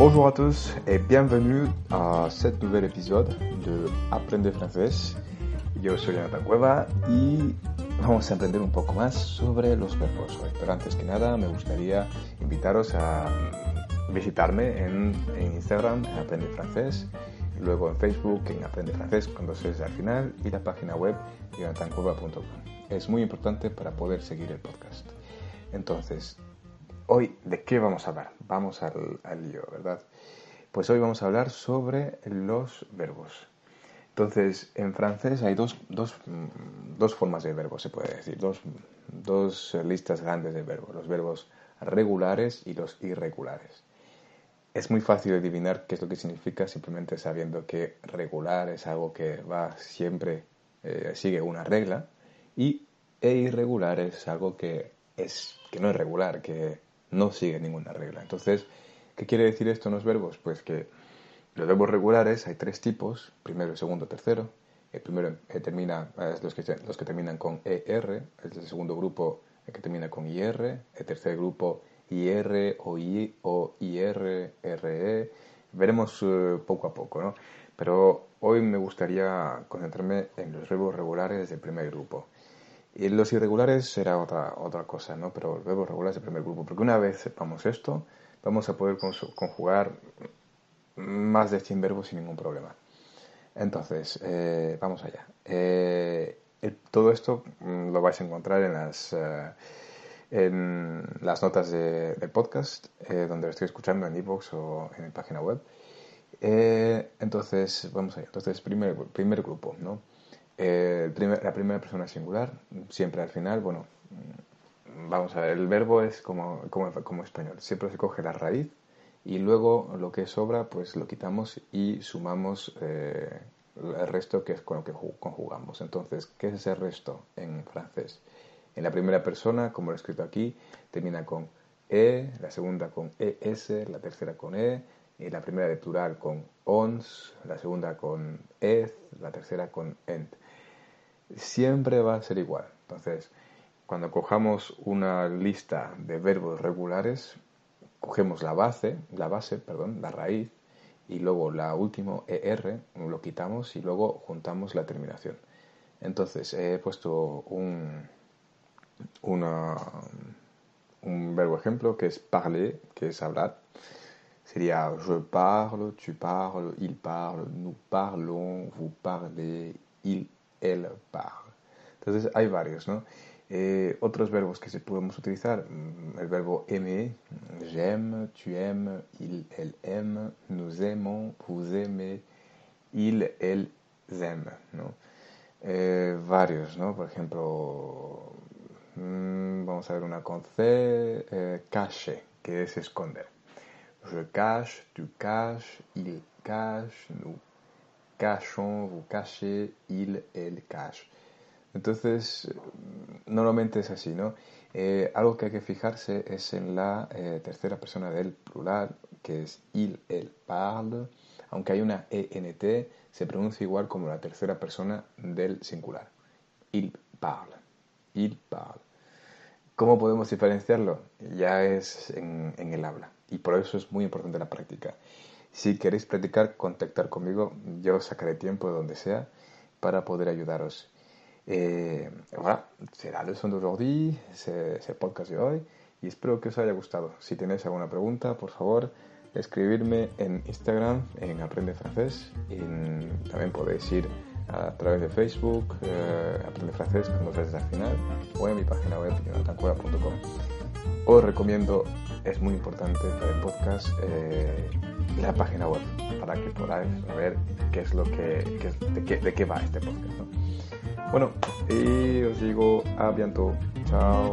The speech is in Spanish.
Bonjour à tous et bienvenue à cet nouvel épisode de Aprende francés. Yo soy Jonathan Cueva y vamos a aprender un poco más sobre los verbos hoy. Pero antes que nada me gustaría invitaros a visitarme en, en Instagram, en Aprende Francés, luego en Facebook, en Aprende Francés, cuando estés al final, y la página web jonathancueva.com. Es muy importante para poder seguir el podcast. Entonces, hoy, ¿de qué vamos a hablar? Vamos al, lío, ¿verdad? Pues hoy vamos a hablar sobre los verbos. Entonces, en francés hay dos, dos, dos formas de verbos, se puede decir, dos, dos listas grandes de verbos, los verbos regulares y los irregulares. Es muy fácil adivinar qué es lo que significa simplemente sabiendo que regular es algo que va siempre, eh, sigue una regla, y e irregular es algo que, es, que no es regular, que no sigue ninguna regla. Entonces, ¿qué quiere decir esto en los verbos? Pues que los verbos regulares hay tres tipos, primero, segundo, tercero. El primero eh, termina, es los, que, los que terminan con ER, el segundo grupo el que termina con IR, el tercer grupo IR o, I, o IR, RE. Veremos uh, poco a poco, ¿no? Pero hoy me gustaría concentrarme en los verbos regulares del primer grupo. Y los irregulares será otra, otra cosa, ¿no? Pero los verbos regulares del primer grupo. Porque una vez sepamos esto, vamos a poder conjugar más de 100 verbos sin ningún problema. Entonces, eh, vamos allá. Eh, el, todo esto mm, lo vais a encontrar en las, uh, en las notas de, del podcast, eh, donde lo estoy escuchando en iVoox o en mi página web. entonces, vamos allá. Entonces, primer, primer grupo, ¿no? Primer, la primera persona singular, siempre al final, bueno, mm, vamos a ver, el verbo es como, como, español, siempre se coge la raíz y luego lo que sobra pues lo quitamos y sumamos eh, el resto que es con lo que conjugamos. Entonces, ¿qué es ese resto en francés? En la primera persona, como lo he escrito aquí, termina con E, la segunda con ES, la tercera con E, y la primera de plural con ons, la segunda con eth, la tercera con ent. Siempre va a ser igual. Entonces, cuando cojamos una lista de verbos regulares, cogemos la base, la base, perdón, la raíz, y luego la última ER lo quitamos y luego juntamos la terminación. Entonces he puesto un, una, un verbo ejemplo que es parler, que es hablar. Sería je parle, tu parles, il parle, nous parlons, vous parlez, il, elle. Entonces hay varios, ¿no? Eh, otros verbos que se podemos utilizar, mm, el verbo aimer, j'aime, tu aimes, il, elle aime, nous aimons, vous aimez, il, elle aime, ¿no? Eh, varios, ¿no? Por ejemplo, mmm, vamos a ver una con C, eh, cache, que es esconder. Je cache, tu caches, il cache, nous cachons, vous cachez, il, elle cache. Entonces, normalmente es así, ¿no? Eh, algo que hay que fijarse es en la eh, tercera persona del plural, que es il, el, parle. Aunque hay una ENT, se pronuncia igual como la tercera persona del singular. Il parle. Il parle. ¿Cómo podemos diferenciarlo? Ya es en, en el habla. Y por eso es muy importante la práctica. Si queréis practicar, contactar conmigo. Yo sacaré tiempo de donde sea para poder ayudaros. Et voilà, c'est la leçon d'aujourd'hui, c'est el podcast de hoy y espero que os haya gustado. Si tenéis alguna pregunta, por favor, escribirme en Instagram, en Aprende Francés. Y también podéis ir a través de Facebook, eh, Aprende Francés con dos veces al final, o en mi página web, jonathancueva.com. Os recomiendo, es muy importante para el podcast, eh, la página web para que podáis saber qué es lo que, de, qué, de, qué, va este podcast. Bueno, y os digo a. Chao.